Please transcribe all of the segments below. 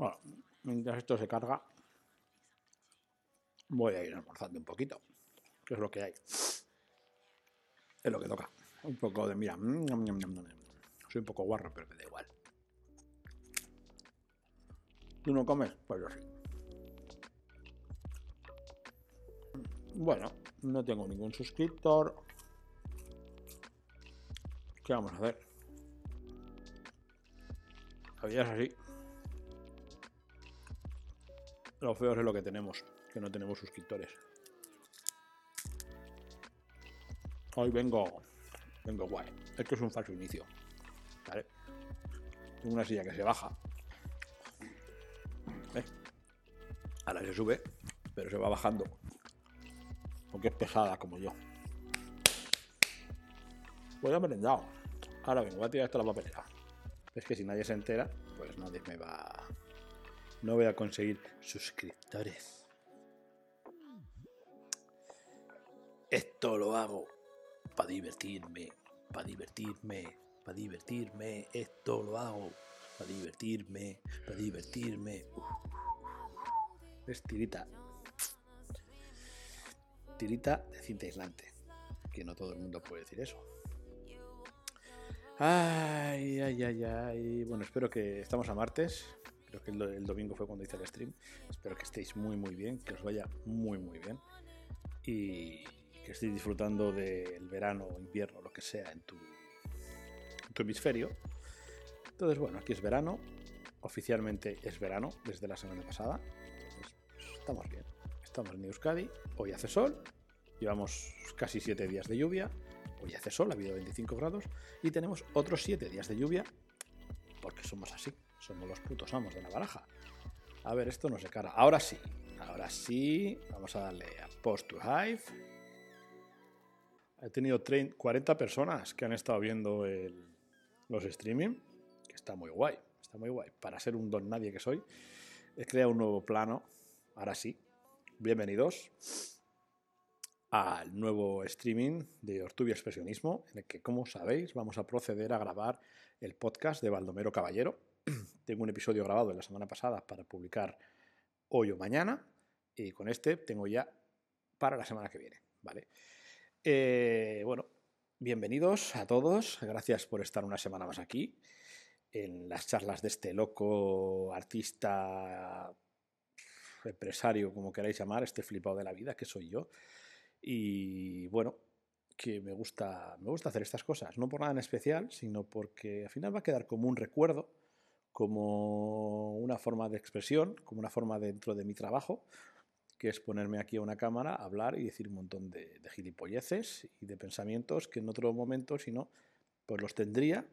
Bueno, mientras esto se carga, voy a ir almorzando un poquito, que es lo que hay. Es lo que toca. Un poco de, mira, mm, soy un poco guarro, pero me da igual. ¿Tú no comes? Pues yo sí. Bueno, no tengo ningún suscriptor. ¿Qué vamos a hacer? La vida es así. Lo feo es lo que tenemos, que no tenemos suscriptores. Hoy vengo, vengo guay. Esto es un falso inicio. ¿Vale? Tengo una silla que se baja. ¿Ves? Ahora se sube, pero se va bajando. Porque es pesada como yo. Voy a merendado. Ahora vengo, voy a tirar esto a la papelera. Es que si nadie se entera, pues nadie me va. No voy a conseguir suscriptores. Esto lo hago para divertirme, para divertirme, para divertirme. Esto lo hago para divertirme, para divertirme. Es tirita. Tirita de cinta aislante. Que no todo el mundo puede decir eso. Ay, ay, ay, ay. Bueno, espero que estamos a martes. Creo que el, domingo fue cuando hice el stream. Espero que estéis muy, muy bien, que os vaya muy, muy bien. Y que estéis disfrutando del verano o invierno, lo que sea, en tu, hemisferio. Entonces, bueno, aquí es verano. Oficialmente es verano desde la semana pasada. Pues, estamos bien. Estamos en Euskadi. Hoy hace sol. Llevamos casi 7 días de lluvia. Hoy hace sol, ha habido 25 grados. Y tenemos otros 7 días de lluvia. Porque somos así. Somos los putos amos de la baraja. A ver, esto no se cara. Ahora sí. Ahora sí. Vamos a darle a Post to Hive. He tenido 30, 40 personas que han estado viendo el, los streaming. Que está muy guay. Está muy guay. Para ser un don nadie que soy, he creado un nuevo plano. Ahora sí. Bienvenidos al nuevo streaming de Ortubia Expresionismo, en el que, como sabéis, vamos a proceder a grabar el podcast de Baldomero Caballero. Tengo un episodio grabado la semana pasada para publicar hoy o mañana, y con este tengo ya para la semana que viene, ¿vale? Eh, bueno, bienvenidos a todos, gracias por estar una semana más aquí, en las charlas de este loco artista, empresario, como queráis llamar, este flipado de la vida, que soy yo. Y bueno, que me gusta, me gusta hacer estas cosas, no por nada en especial, sino porque al final va a quedar como un recuerdo, como una forma de expresión, como una forma dentro de mi trabajo, que es ponerme aquí a una cámara, hablar y decir un montón de, de gilipolleces y de pensamientos que en otro momento, si no, pues los tendría,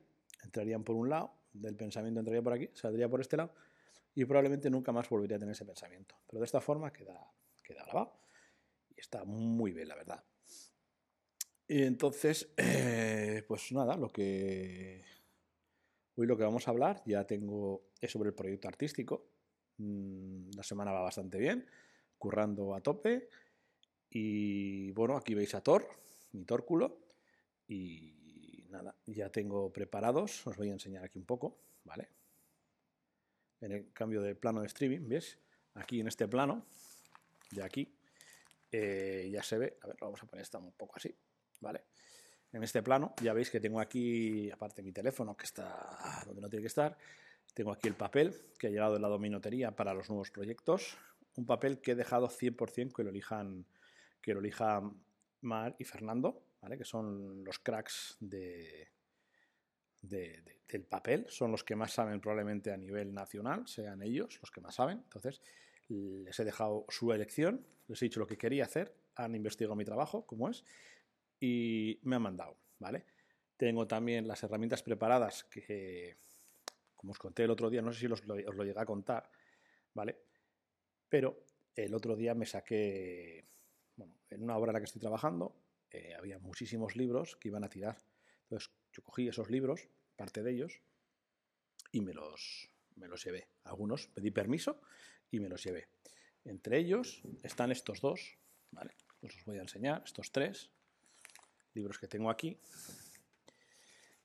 entrarían por un lado, del pensamiento entraría por aquí, saldría por este lado, y probablemente nunca más volvería a tener ese pensamiento. Pero de esta forma queda, queda grabado está muy bien, la verdad. Y entonces, pues nada, lo que hoy lo que vamos a hablar ya tengo es sobre el proyecto artístico. Mm, la semana va bastante bien, currando a tope. Y bueno, aquí veis a Thor, mi tórculo. Y nada, ya tengo preparados, os voy a enseñar aquí un poco, ¿vale? En el cambio de plano de streaming, ¿ves? Aquí en este plano, de aquí, eh, ya se ve, a ver, vamos a poner esto un poco así, ¿vale? En este plano. Ya veis que tengo aquí, aparte mi teléfono que está donde no tiene que estar, tengo aquí el papel que ha llegado de la dominotería para los nuevos proyectos, un papel que he dejado 100% que lo elijan, que lo elijan Mar y Fernando, ¿vale? Que son los cracks de, de, de, del papel, son los que más saben probablemente a nivel nacional, sean ellos los que más saben, entonces les he dejado su elección, les he dicho lo que quería hacer, han investigado mi trabajo, como es, y me han mandado, ¿vale? Tengo también las herramientas preparadas que, como os conté el otro día, no sé si os lo, llegué a contar, ¿vale? Pero el otro día me saqué, bueno, en una obra en la que estoy trabajando, eh, había muchísimos libros que iban a tirar. Entonces yo cogí esos libros, parte de ellos, y me los, me los llevé. Algunos pedí permiso y me los llevé. Entre ellos están estos dos, ¿vale? Los os voy a enseñar, estos tres libros que tengo aquí,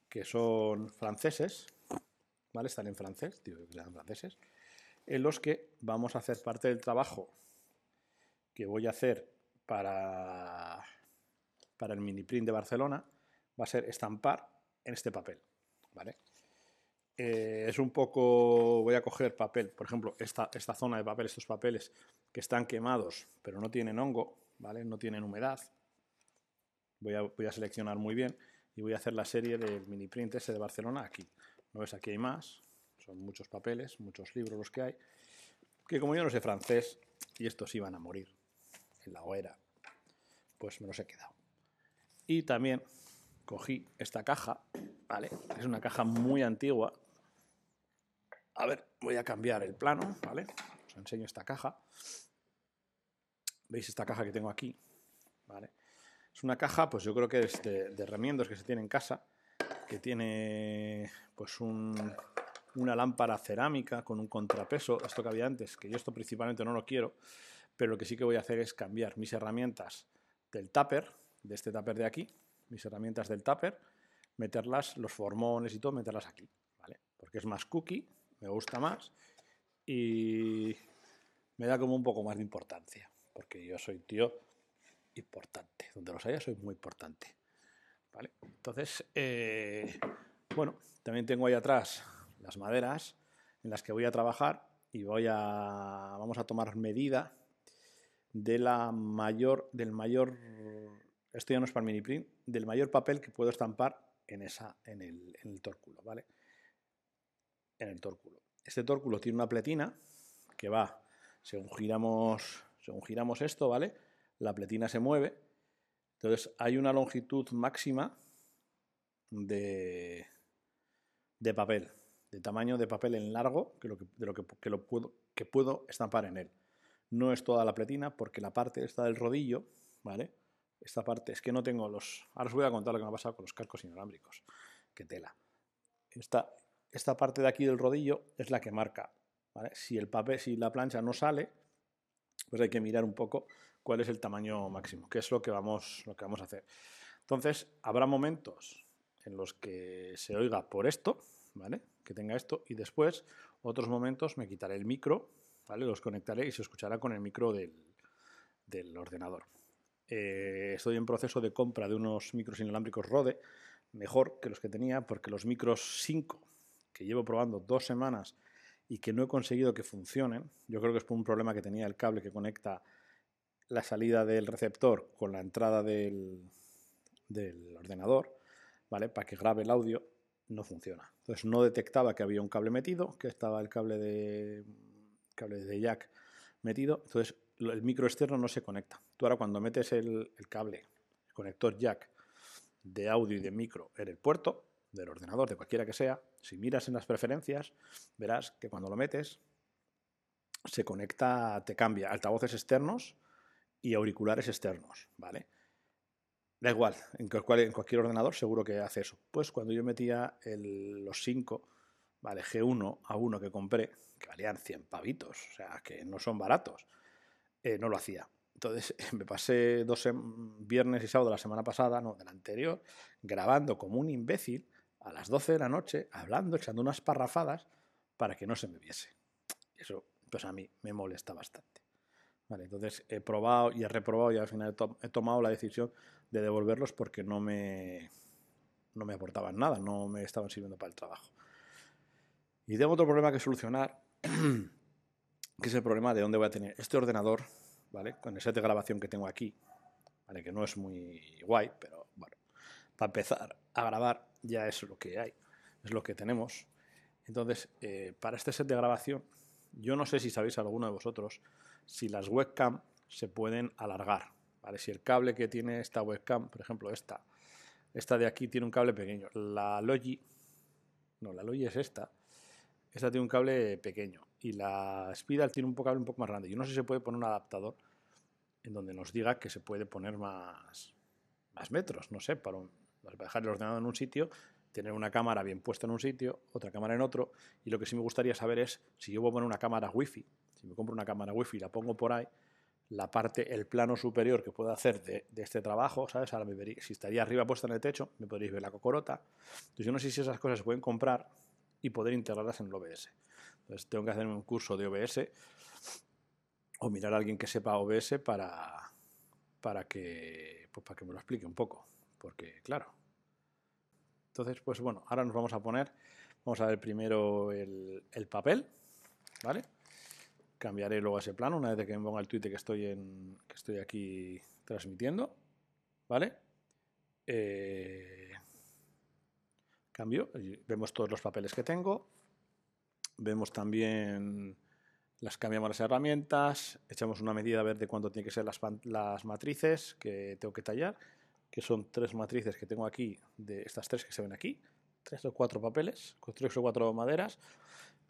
que son franceses, ¿vale? Están en francés, digo que eran franceses. en los que vamos a hacer parte del trabajo que voy a hacer para, para el mini print de Barcelona, va a ser estampar en este papel, ¿vale? Eh, es un poco, voy a coger papel, por ejemplo, esta, esta zona de papel, estos papeles que están quemados, pero no tienen hongo, ¿vale? No tienen humedad. Voy a, seleccionar muy bien y voy a hacer la serie del mini print ese de Barcelona aquí. ¿No ves? Aquí hay más, son muchos papeles, muchos libros los que hay, que como yo no sé francés y estos iban a morir en la hoguera, pues me los he quedado. Y también cogí esta caja, ¿vale? Es una caja muy antigua. A ver, voy a cambiar el plano, ¿vale? Os enseño esta caja. ¿Veis esta caja que tengo aquí? ¿Vale? Es una caja, pues yo creo que es de, de remiendos que se tiene en casa, que tiene pues un, una lámpara cerámica con un contrapeso, esto que había antes, que yo esto principalmente no lo quiero, pero lo que sí que voy a hacer es cambiar mis herramientas del tupper, de este tupper de aquí, mis herramientas del tupper, meterlas, los formones y todo, meterlas aquí, ¿vale? Porque es más cookie, me gusta más y me da como un poco más de importancia, porque yo soy tío importante, donde los haya soy muy importante, ¿vale? Entonces, eh, bueno, también tengo ahí atrás las maderas en las que voy a trabajar y voy a, vamos a tomar medida de la mayor, del mayor, esto ya no es para mini print, del mayor papel que puedo estampar en, esa, en, el, en el tórculo, ¿vale? En el tórculo. Este tórculo tiene una pletina que va, según giramos, según giramos esto, ¿vale? La pletina se mueve. Entonces hay una longitud máxima de, papel de tamaño de papel en largo que de lo que, que puedo estampar en él. No es toda la pletina porque la parte está del rodillo, ¿vale? Esta parte es que no tengo los... Ahora os voy a contar lo que me ha pasado con los cascos inalámbricos. Qué tela. Esta, esta parte de aquí del rodillo es la que marca. Si el papel, si la plancha no sale, pues hay que mirar un poco cuál es el tamaño máximo, que es lo que vamos, lo que vamos a hacer. Entonces, habrá momentos en los que se oiga por esto, ¿vale? que tenga esto y después otros momentos me quitaré el micro, ¿vale? Los conectaré y se escuchará con el micro del, del ordenador. Eh, estoy en proceso de compra de unos micros inalámbricos Rode, mejor que los que tenía, porque los micros 5 que llevo probando dos semanas y que no he conseguido que funcionen, yo creo que es por un problema que tenía el cable que conecta la salida del receptor con la entrada del, del ordenador, ¿vale? Para que grabe el audio no funciona. Entonces no detectaba que había un cable metido, que estaba el cable de, de jack metido. Entonces el micro externo no se conecta. Tú ahora cuando metes el, cable, el conector jack de audio y de micro en el puerto del ordenador, de cualquiera que sea, si miras en las preferencias, verás que cuando lo metes se conecta, te cambia altavoces externos y auriculares externos, ¿vale? Da igual, en, cualquier ordenador seguro que hace eso. Pues cuando yo metía los 5, vale, G1 a 1 que compré, que valían 100 pavitos, o sea, que no son baratos, eh, no lo hacía. Entonces me pasé dos viernes y sábado de la semana pasada, no, de la anterior, grabando como un imbécil a las 12 de la noche, hablando, echando unas parrafadas para que no se me viese. Eso, pues a mí me molesta bastante. Entonces he probado y he reprobado y al final he tomado la decisión de devolverlos porque no me, no me aportaban nada, no me estaban sirviendo para el trabajo. Y tengo otro problema que solucionar, que es el problema de dónde voy a tener este ordenador, ¿vale? Con el set de grabación que tengo aquí, ¿vale? Que no es muy guay, pero bueno, para empezar a grabar ya es lo que hay, es lo que tenemos. Entonces, eh, para este set de grabación, yo no sé si sabéis alguno de vosotros si las webcam se pueden alargar, si el cable que tiene esta webcam, por ejemplo esta, esta de aquí tiene un cable pequeño. La Logi, no, la Logi es esta. Esta tiene un cable pequeño y la Spidal tiene un cable un poco más grande. Yo no sé si se puede poner un adaptador en donde nos diga que se puede poner más, más metros, no sé, para, para dejar el ordenador en un sitio, tener una cámara bien puesta en un sitio, otra cámara en otro. Y lo que sí me gustaría saber es si yo voy a poner una cámara wifi, si me compro una cámara wifi y la pongo por ahí, la parte, el plano superior que puedo hacer de, este trabajo, ¿sabes? Ahora me si estaría arriba puesta en el techo, me podréis ver la cocorota. Entonces yo no sé si esas cosas se pueden comprar y poder integrarlas en el OBS. Entonces tengo que hacerme un curso de OBS o mirar a alguien que sepa OBS para, para, que, pues para que me lo explique un poco. Porque, claro. Entonces, pues bueno, ahora nos vamos a poner, vamos a ver primero el papel, ¿vale? Cambiaré luego ese plano una vez que me ponga el tweet que estoy, en, que estoy aquí transmitiendo, ¿vale? Eh, cambio, vemos todos los papeles que tengo, vemos también las cambiamos las herramientas, echamos una medida a ver de cuánto tiene que ser las, las matrices que tengo que tallar, que son tres matrices que tengo aquí, de estas tres que se ven aquí, tres o cuatro papeles, tres o cuatro maderas,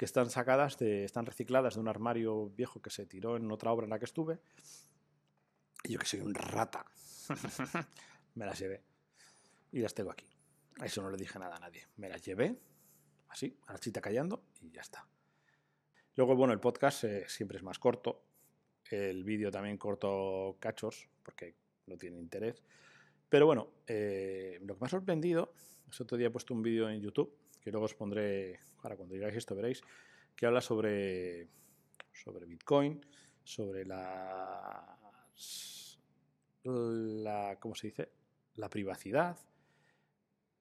que están sacadas, de, están recicladas de un armario viejo que se tiró en otra obra en la que estuve. Y yo que soy un rata, me las llevé y las tengo aquí. A eso no le dije nada a nadie. Me las llevé, así, a la chita callando y ya está. Luego, bueno, el podcast eh, siempre es más corto. El vídeo también corto cachos, porque no tiene interés. Pero bueno, eh, lo que me ha sorprendido es otro día he puesto un vídeo en YouTube, que luego os pondré, ahora cuando digáis esto veréis, que habla sobre, sobre Bitcoin, sobre la, la, ¿cómo se dice? La privacidad.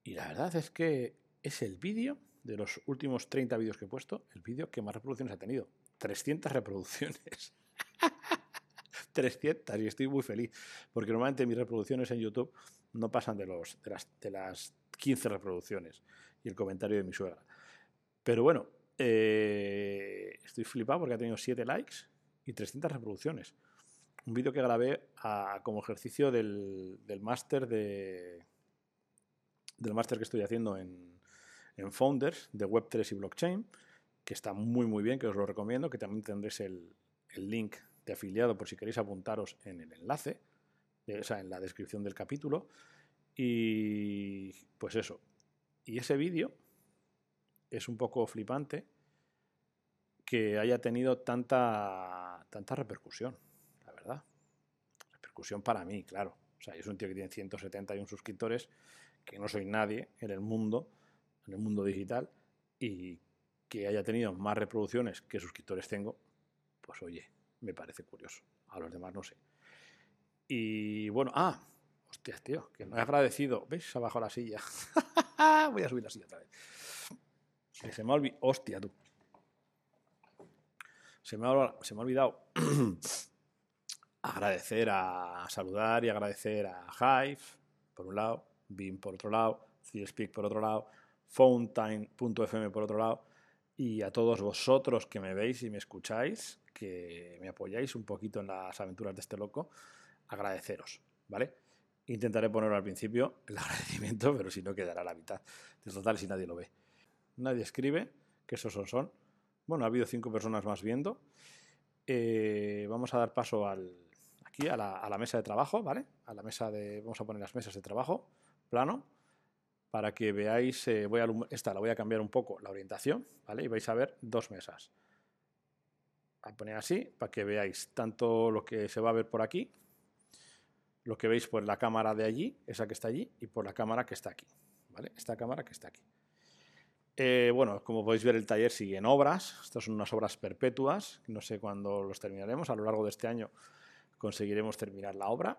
Y la verdad es que es el vídeo de los últimos 30 vídeos que he puesto, el vídeo que más reproducciones ha tenido. 300 reproducciones. 300 y estoy muy feliz, porque normalmente mis reproducciones en YouTube no pasan de, los, de, las, de las 15 reproducciones y el comentario de mi suegra. Pero bueno, eh, estoy flipado porque ha tenido 7 likes y 300 reproducciones. Un vídeo que grabé como ejercicio del, del máster de del máster que estoy haciendo en, en Founders de Web3 y Blockchain, que está muy muy bien, que os lo recomiendo, que también tendréis el, el link de afiliado por si queréis apuntaros en el enlace, o sea, en la descripción del capítulo. Y pues eso. Y ese vídeo es un poco flipante que haya tenido tanta, tanta repercusión, la verdad. Repercusión para mí, claro. O sea, yo soy un tío que tiene 171 suscriptores, que no soy nadie en el mundo, en el mundo digital, y que haya tenido más reproducciones que suscriptores tengo, pues oye, me parece curioso. A los demás no sé. Y bueno, ah, hostias, tío, que no he agradecido. Ha bajado la silla. Voy a subir la silla otra vez. Se me ha olvidado. Hostia, tú. Se me ha, olvidado agradecer a saludar y agradecer a Hive, por un lado, BIM por otro lado, Speak por otro lado, Fountain.fm por otro lado, y a todos vosotros que me veis y me escucháis, que me apoyáis un poquito en las aventuras de este loco, agradeceros, ¿vale? Intentaré ponerlo al principio, el agradecimiento, pero si no quedará la mitad. De total, si nadie lo ve. Nadie escribe, que esos son. son. Bueno, ha habido cinco personas más viendo. Eh, vamos a dar paso al, aquí a la, mesa de trabajo, ¿vale? A la mesa de. Vamos a poner las mesas de trabajo, plano, para que veáis. Eh, voy a, esta la voy a cambiar un poco la orientación, ¿vale? Y vais a ver dos mesas. A poner así, para que veáis tanto lo que se va a ver por aquí, lo que veis por la cámara de allí, esa que está allí, y por la cámara que está aquí. ¿vale? Esta cámara que está aquí. Eh, bueno, como podéis ver, el taller sigue en obras. Estas son unas obras perpetuas. No sé cuándo los terminaremos. A lo largo de este año conseguiremos terminar la obra.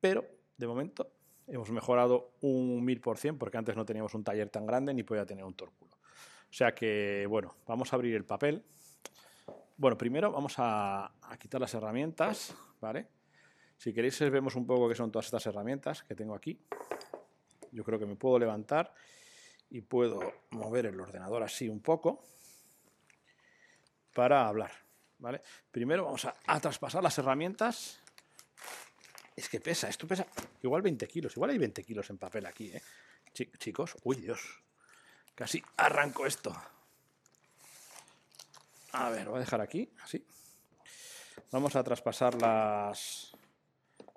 Pero, de momento, hemos mejorado un 1000% porque antes no teníamos un taller tan grande ni podía tener un tórculo. O sea que, bueno, vamos a abrir el papel. Bueno, primero vamos a, a quitar las herramientas, ¿vale? Si queréis vemos un poco qué son todas estas herramientas que tengo aquí. Yo creo que me puedo levantar y puedo mover el ordenador así un poco para hablar. ¿vale? Primero vamos a, traspasar las herramientas. Es que pesa, esto pesa igual 20 kilos, igual hay 20 kilos en papel aquí, ¿eh? chicos, uy Dios, casi arranco esto. A ver, voy a dejar aquí, así. Vamos a traspasar las,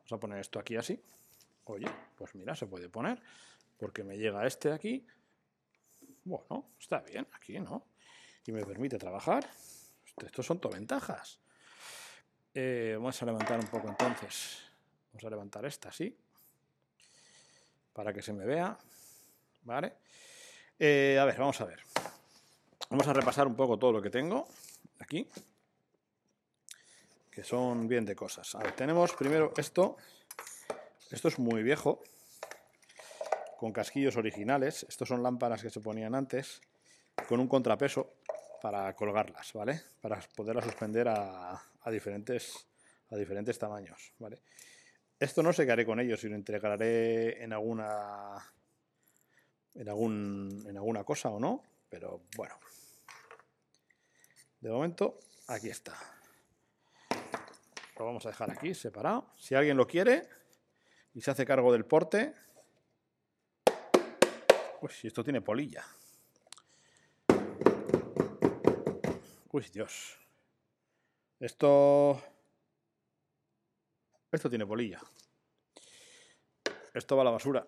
Vamos a poner esto aquí así. Oye, pues mira, se puede poner, porque me llega este aquí. Bueno, está bien, aquí, ¿no? Y me permite trabajar. Estos son todo ventajas. Eh, vamos a levantar un poco entonces. Vamos a levantar esta así. Para que se me vea. ¿Vale? Eh, a ver, vamos a ver. Vamos a repasar un poco todo lo que tengo aquí, que son bien de cosas. A ver, tenemos primero esto. Esto es muy viejo, con casquillos originales. Estos son lámparas que se ponían antes, con un contrapeso para colgarlas, ¿vale? Para poderlas suspender a, diferentes, a diferentes tamaños, ¿vale? Esto no sé qué haré con ellos, si lo entregaré en alguna en, algún, en alguna cosa o no, pero bueno. De momento, aquí está. Lo vamos a dejar aquí, separado. Si alguien lo quiere y se hace cargo del porte... Si esto tiene polilla. Uy, Dios. Esto... Esto tiene polilla. Esto va a la basura.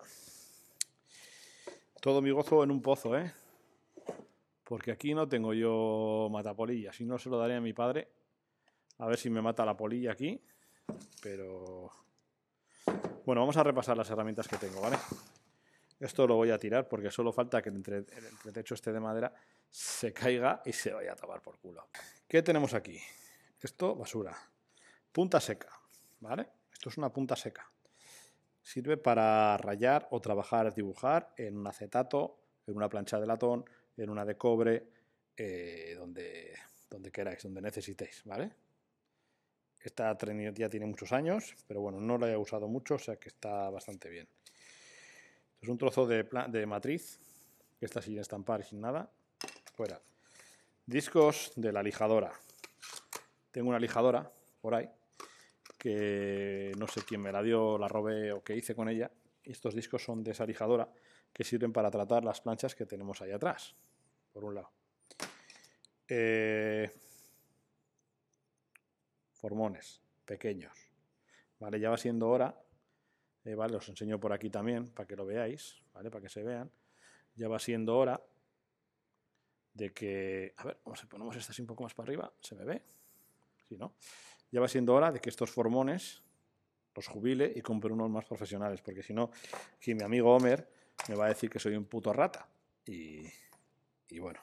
Todo mi gozo en un pozo, ¿eh? Porque aquí no tengo yo matapolilla. Si no, se lo daré a mi padre. A ver si me mata la polilla aquí. Pero... Bueno, vamos a repasar las herramientas que tengo, ¿vale? Esto lo voy a tirar porque solo falta que el, entre, el entretecho este de madera se caiga y se vaya a tapar por culo. ¿Qué tenemos aquí? Esto, basura. Punta seca, ¿vale? Esto es una punta seca. Sirve para rayar o trabajar, dibujar en un acetato, en una plancha de latón, en una de cobre, eh, donde, donde queráis, donde necesitéis, ¿vale? Esta ya tiene muchos años, pero bueno, no la he usado mucho, o sea que está bastante bien. Es un trozo de, de matriz, que está sin estampar sin nada. Fuera. Discos de la lijadora. Tengo una lijadora por ahí, que no sé quién me la dio, la robé o qué hice con ella. Estos discos son de esa lijadora que sirven para tratar las planchas que tenemos ahí atrás, por un lado. Eh, formones pequeños. Vale, ya va siendo hora. Eh, vale, os enseño por aquí también para que lo veáis, ¿vale? Para que se vean. Ya va siendo hora de que. A ver, vamos a ponemos esta así un poco más para arriba. ¿Se me ve? Sí, ¿no? Ya va siendo hora de que estos formones los jubile y compre unos más profesionales, porque si no, aquí mi amigo Homer me va a decir que soy un puto rata. Y, bueno,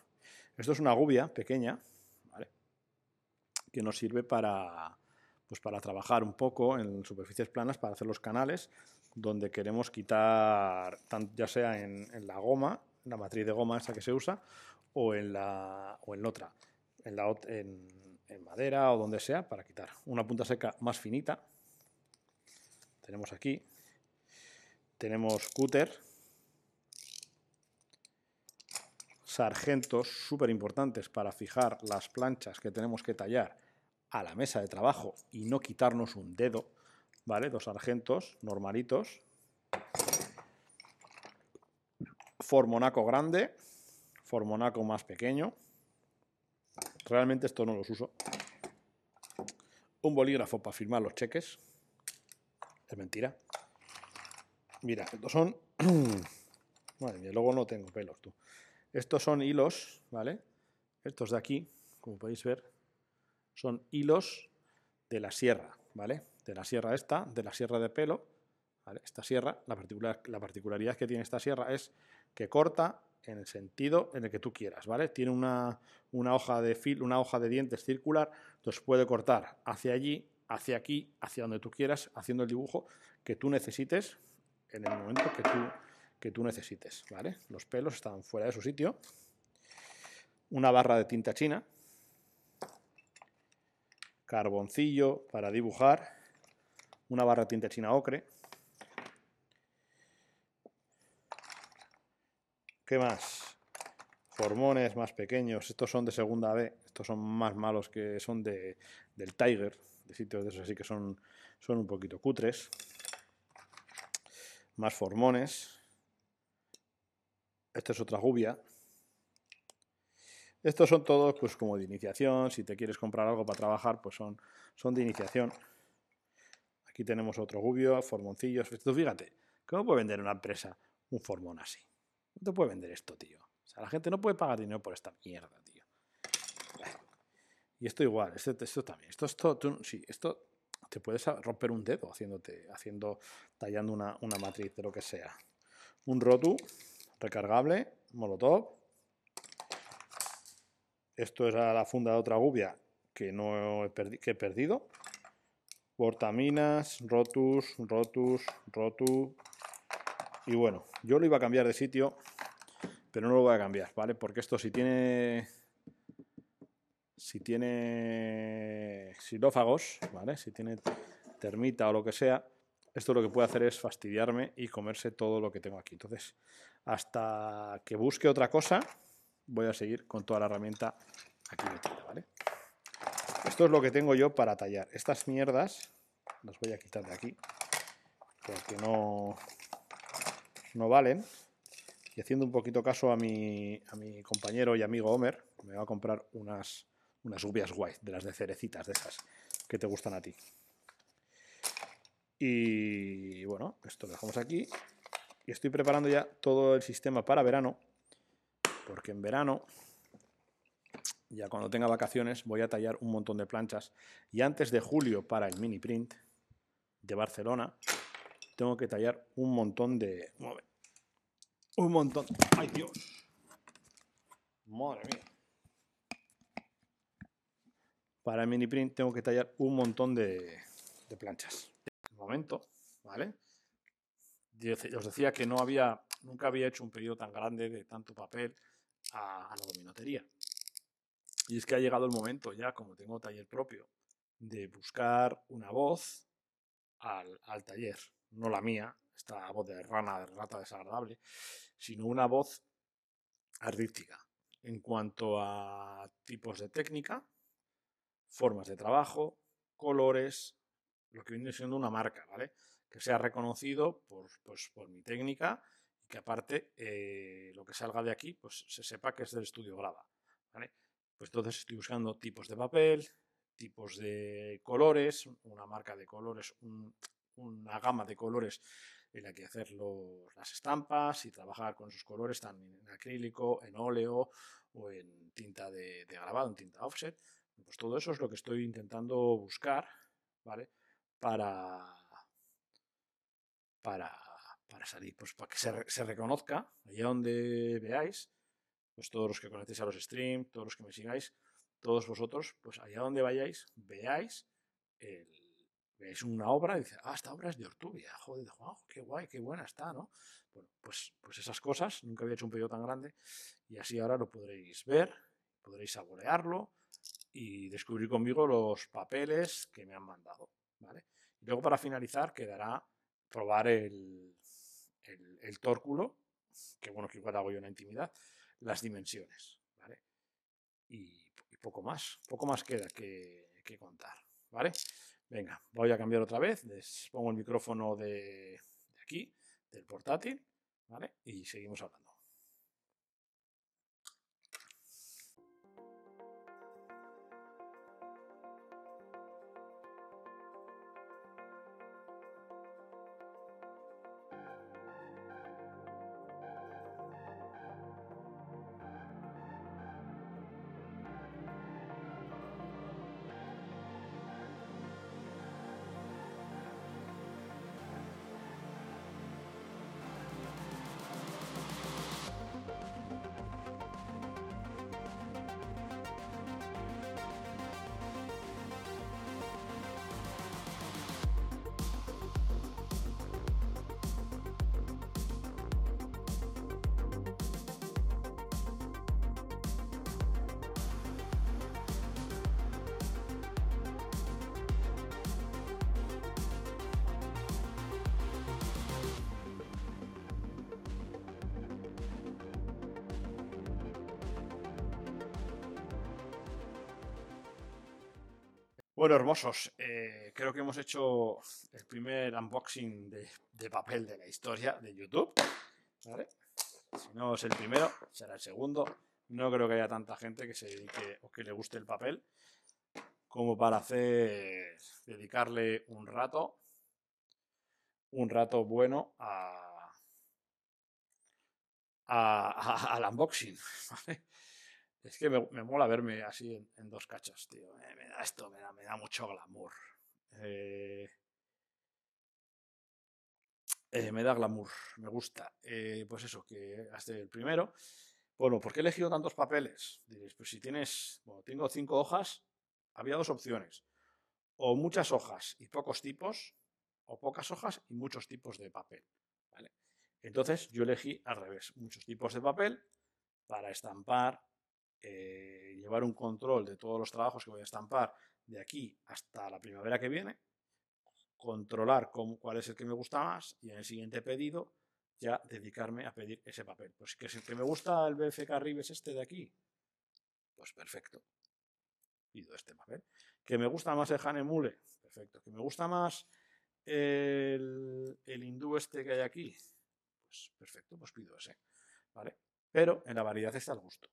esto es una gubia pequeña, ¿vale? que nos sirve para, pues para trabajar un poco en superficies planas, para hacer los canales, donde queremos quitar, ya sea en, la goma, la matriz de goma esa que se usa, o en la, o en otra, en, la, en, en madera o donde sea, para quitar. Una punta seca más finita. Tenemos aquí, tenemos cúter, sargentos súper importantes para fijar las planchas que tenemos que tallar a la mesa de trabajo y no quitarnos un dedo, ¿vale? Dos sargentos normalitos. Formonaco grande, formonaco más pequeño. Realmente esto no los uso. Un bolígrafo para firmar los cheques. Es mentira. Mira, estos son... Madre mía, luego no tengo pelos, tú. Estos son hilos, ¿vale? Estos de aquí, como podéis ver, son hilos de la sierra, ¿vale? De la sierra esta, de la sierra de pelo, ¿vale? Esta sierra, la, particular, la particularidad que tiene esta sierra es que corta en el sentido en el que tú quieras, ¿vale? Tiene una, una hoja de fil, una hoja de dientes circular, entonces puede cortar hacia allí, hacia aquí, hacia donde tú quieras, haciendo el dibujo que tú necesites en el momento que tú que tú necesites, ¿vale? Los pelos están fuera de su sitio. Una barra de tinta china. Carboncillo para dibujar. Una barra de tinta china ocre. ¿Qué más? Formones más pequeños. Estos son de segunda B. Estos son más malos que son de, del Tiger. De sitios de esos así que son, son un poquito cutres. Más formones. Esta es otra gubia. Estos son todos pues como de iniciación. Si te quieres comprar algo para trabajar, pues son, son de iniciación. Aquí tenemos otro gubio, formoncillos. Esto, fíjate, ¿cómo puede vender una empresa un formón así? No te puede vender esto, tío. O sea, la gente no puede pagar dinero por esta mierda, tío. Y esto igual, esto, esto también. Esto, esto, sí, esto te puedes romper un dedo haciéndote, haciendo, tallando una, una matriz de lo que sea. Un rotu recargable, molotov. Esto es la funda de otra gubia que no he, que he perdido. Portaminas, Rotus, Rotus, Rotu. Y bueno, yo lo iba a cambiar de sitio, pero no lo voy a cambiar, ¿vale? Porque esto si tiene si tiene xilófagos, ¿vale? Si tiene termita o lo que sea, esto lo que puede hacer es fastidiarme y comerse todo lo que tengo aquí. Entonces, hasta que busque otra cosa, voy a seguir con toda la herramienta aquí metida, ¿vale? Esto es lo que tengo yo para tallar. Estas mierdas las voy a quitar de aquí porque no, no valen. Y haciendo un poquito caso a mi, a mi compañero y amigo Homer, me va a comprar unas unas ubias guay, de las de cerecitas, de esas que te gustan a ti. Y bueno, esto lo dejamos aquí. Y estoy preparando ya todo el sistema para verano, porque en verano, ya cuando tenga vacaciones, voy a tallar un montón de planchas. Y antes de julio, para el mini print de Barcelona, tengo que tallar un montón de... Un montón... ¡Ay, Dios! Madre mía para el mini print tengo que tallar un montón de, planchas. Un momento, ¿vale? os decía que no había, nunca había hecho un pedido tan grande de tanto papel a, la dominotería. Y es que ha llegado el momento ya, como tengo taller propio, de buscar una voz al, al taller. No la mía, esta voz de rana, de rata desagradable, sino una voz artística. En cuanto a tipos de técnica, formas de trabajo, colores, lo que viene siendo una marca, ¿vale? Que sea reconocido por, pues, por mi técnica y que aparte eh, lo que salga de aquí pues se sepa que es del estudio Grava, ¿vale? Pues entonces estoy buscando tipos de papel, tipos de colores, una marca de colores, una gama de colores en la que hacer las estampas y trabajar con esos colores también en acrílico, en óleo o en tinta de, grabado, en tinta offset. Pues todo eso es lo que estoy intentando buscar, ¿vale? Para, para, para salir, pues para que se, se reconozca, allá donde veáis, pues todos los que conectéis a los streams, todos los que me sigáis, todos vosotros, pues allá donde vayáis, veáis el, veáis una obra y dice, ah, esta obra es de Ortubia, joder, qué guay, qué buena está, ¿no? Bueno, pues, pues esas cosas, nunca había hecho un pedido tan grande y así ahora lo podréis ver, podréis saborearlo, y descubrir conmigo los papeles que me han mandado. ¿vale? Y luego para finalizar quedará probar el, el, tórculo, que bueno, que igual hago yo en la intimidad, las dimensiones. ¿vale? Y, poco más, poco más queda que, que, contar. ¿vale? Venga, voy a cambiar otra vez, les pongo el micrófono de, de aquí, del portátil, ¿vale? Y seguimos hablando. Bueno, hermosos, eh, creo que hemos hecho el primer unboxing de, papel de la historia de YouTube. Si no es el primero, será el segundo. No creo que haya tanta gente que se dedique o que le guste el papel como para hacer dedicarle un rato, un rato bueno a, al unboxing. ¿vale? Es que me, mola verme así en, dos cachos, tío. Me, da esto, me da, me mucho glamour. Eh, eh, me da glamour, me gusta. Eh, pues eso, que hasta el primero. Bueno, ¿por qué he elegido tantos papeles? Diréis, pues si tienes, bueno, tengo cinco hojas, había dos opciones. O muchas hojas y pocos tipos, o pocas hojas y muchos tipos de papel. Entonces yo elegí al revés, muchos tipos de papel para estampar, eh, llevar un control de todos los trabajos que voy a estampar de aquí hasta la primavera que viene, controlar cuál es el que me gusta más y en el siguiente pedido ya dedicarme a pedir ese papel. Pues que es el que me gusta el BFK Rives este de aquí, pues perfecto. Pido este papel. Que me gusta más el Hanemule, perfecto. Que me gusta más el, el hindú este que hay aquí, pues perfecto, pues pido ese. ¿Vale? Pero en la variedad está el gusto.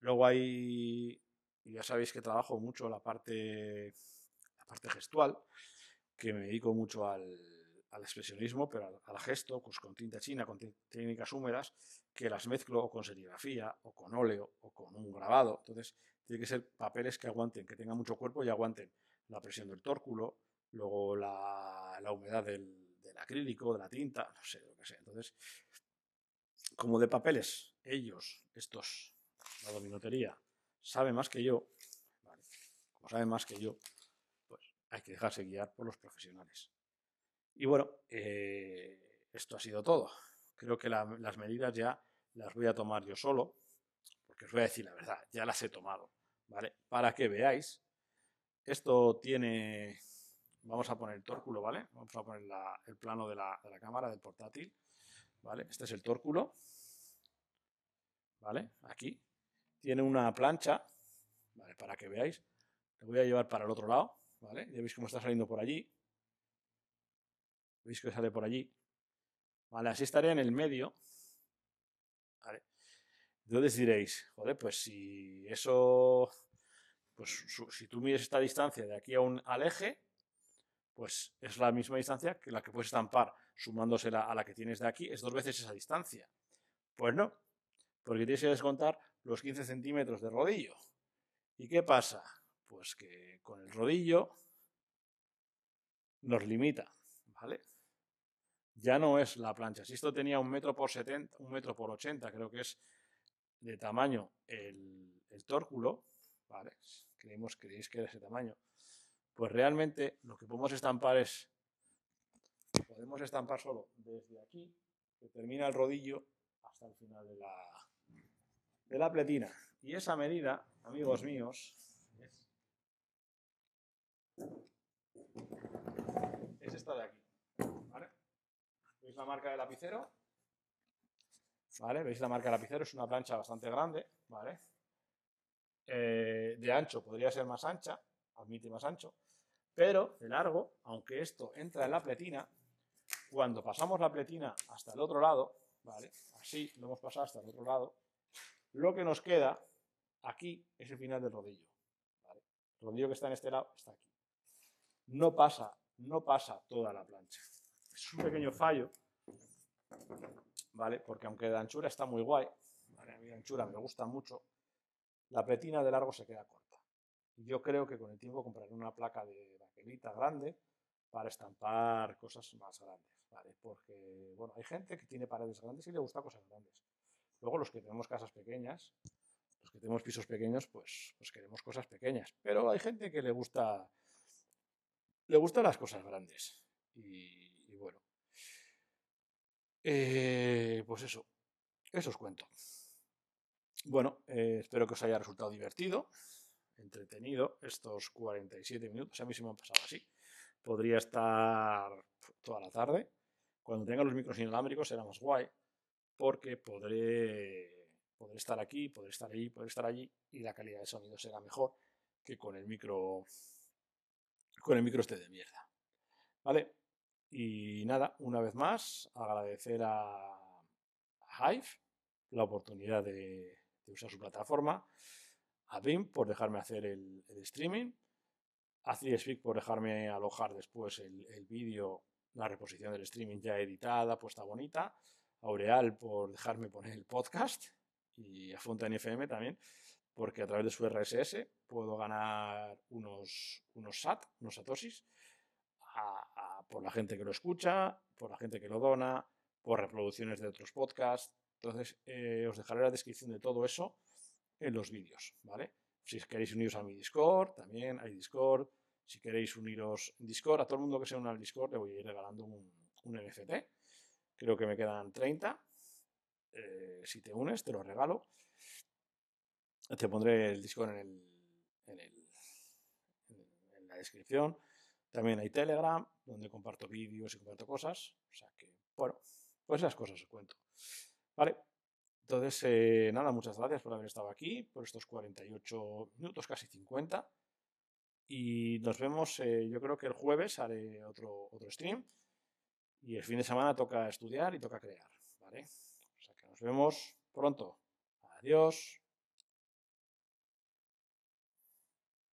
Luego hay, ya sabéis que trabajo mucho la parte, la parte gestual, que me dedico mucho al, al expresionismo, pero al, gesto, pues con tinta china, con técnicas húmedas, que las mezclo o con serigrafía, o con óleo, o con un grabado. Entonces, tiene que ser papeles que aguanten, que tengan mucho cuerpo y aguanten la presión del tórculo, luego la, la humedad del, acrílico, de la tinta, no sé, lo que sea. Entonces, como de papeles, ellos, estos, la dominotería, saben más que yo, como saben más que yo, pues hay que dejarse guiar por los profesionales. Y bueno, eh, esto ha sido todo. Creo que las medidas ya las voy a tomar yo solo, porque os voy a decir la verdad, ya las he tomado, ¿vale? Para que veáis, esto tiene, vamos a poner el tórculo, ¿vale? Vamos a poner el plano de la, de la cámara del portátil, ¿vale? Este es el tórculo, ¿vale? Aquí. Tiene una plancha, ¿vale? Para que veáis. Lo voy a llevar para el otro lado, ¿vale? Ya veis cómo está saliendo por allí. Veis que sale por allí. Vale, así estaré en el medio. Vale. Entonces diréis, joder, pues si eso, pues si tú mides esta distancia de aquí a un, al eje, pues es la misma distancia que la que puedes estampar sumándosela a la que tienes de aquí, es dos veces esa distancia. Pues no, porque tienes que descontar los 15 centímetros de rodillo. ¿Y qué pasa? Pues que con el rodillo nos limita, ¿vale? ya no es la plancha. Si esto tenía un metro por 70, un metro por 80, creo que es de tamaño el, el tórculo, ¿vale? Creemos, creéis que es ese tamaño. Pues realmente lo que podemos estampar es, podemos estampar solo desde aquí, que termina el rodillo, hasta el final de la, de la pletina. Y esa medida, amigos míos, es esta de aquí. ¿Veis la marca de lapicero? ¿Vale? ¿Veis la marca de lapicero? Es una plancha bastante grande, ¿vale? Eh, de ancho podría ser más ancha, admite más ancho, pero de largo, aunque esto entra en la pletina, cuando pasamos la pletina hasta el otro lado, ¿vale? Así lo hemos pasado hasta el otro lado, lo que nos queda aquí es el final del rodillo. El rodillo que está en este lado está aquí. No pasa, no pasa toda la plancha. Es un pequeño fallo ¿vale? Porque aunque la anchura está muy guay, a mí la anchura me gusta mucho, la pletina de largo se queda corta. Yo creo que con el tiempo compraré una placa de baquelita grande para estampar cosas más grandes, ¿vale? Porque, bueno, hay gente que tiene paredes grandes y le gusta cosas grandes. Luego los que tenemos casas pequeñas, los que tenemos pisos pequeños, pues, pues queremos cosas pequeñas. Pero hay gente que le gusta, le gustan las cosas grandes. Y, bueno, eh, pues eso, eso os cuento. Bueno, eh, espero que os haya resultado divertido, entretenido estos 47 minutos. A mí se me han pasado así. Podría estar toda la tarde. Cuando tenga los micros inalámbricos será más guay, porque podré, estar aquí, podré estar allí, podré estar allí, y la calidad de sonido será mejor que con el micro con el micro este de mierda. ¿Vale? Y nada, una vez más, agradecer a, Hive la oportunidad de, usar su plataforma, a BIM por dejarme hacer el, streaming, a 3 por dejarme alojar después el, el vídeo, la reposición del streaming ya editada, puesta bonita, Aureal por dejarme poner el podcast y a Fontaine FM también, porque a través de su RSS puedo ganar unos, unos SAT, unos satosis, por la gente que lo escucha, por la gente que lo dona, por reproducciones de otros podcasts, Entonces, eh, os dejaré la descripción de todo eso en los vídeos, ¿vale? Si queréis uniros a mi Discord, también hay Discord. Si queréis uniros en Discord, a todo el mundo que se una al Discord le voy a ir regalando un, un NFT. Creo que me quedan 30. Eh, si te unes, te lo regalo. Te pondré el Discord en, el, en, la descripción. También hay Telegram, donde comparto vídeos y comparto cosas. O sea que, bueno, pues esas cosas os cuento. Vale. Entonces, eh, nada, muchas gracias por haber estado aquí, por estos 48 minutos, casi 50. Y nos vemos, eh, yo creo que el jueves haré otro, otro stream. Y el fin de semana toca estudiar y toca crear, ¿vale? O sea que nos vemos pronto. Adiós.